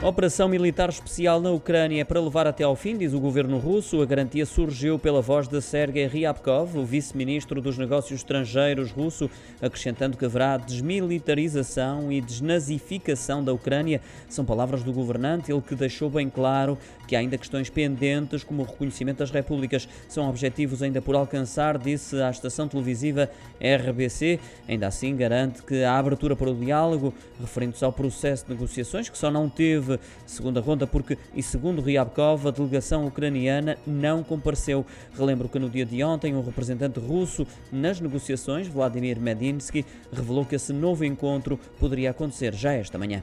Operação militar especial na Ucrânia é para levar até ao fim, diz o governo russo. A garantia surgiu pela voz de Sergei Ryabkov, o vice-ministro dos negócios estrangeiros russo, acrescentando que haverá desmilitarização e desnazificação da Ucrânia. São palavras do governante, ele que deixou bem claro que há ainda questões pendentes, como o reconhecimento das repúblicas, são objetivos ainda por alcançar, disse à estação televisiva RBC. Ainda assim, garante que a abertura para o diálogo, referente-se ao processo de negociações, que só não teve segunda ronda porque, e segundo Ryabkov, a delegação ucraniana não compareceu. Relembro que no dia de ontem, um representante russo nas negociações, Vladimir Medinsky, revelou que esse novo encontro poderia acontecer já esta manhã.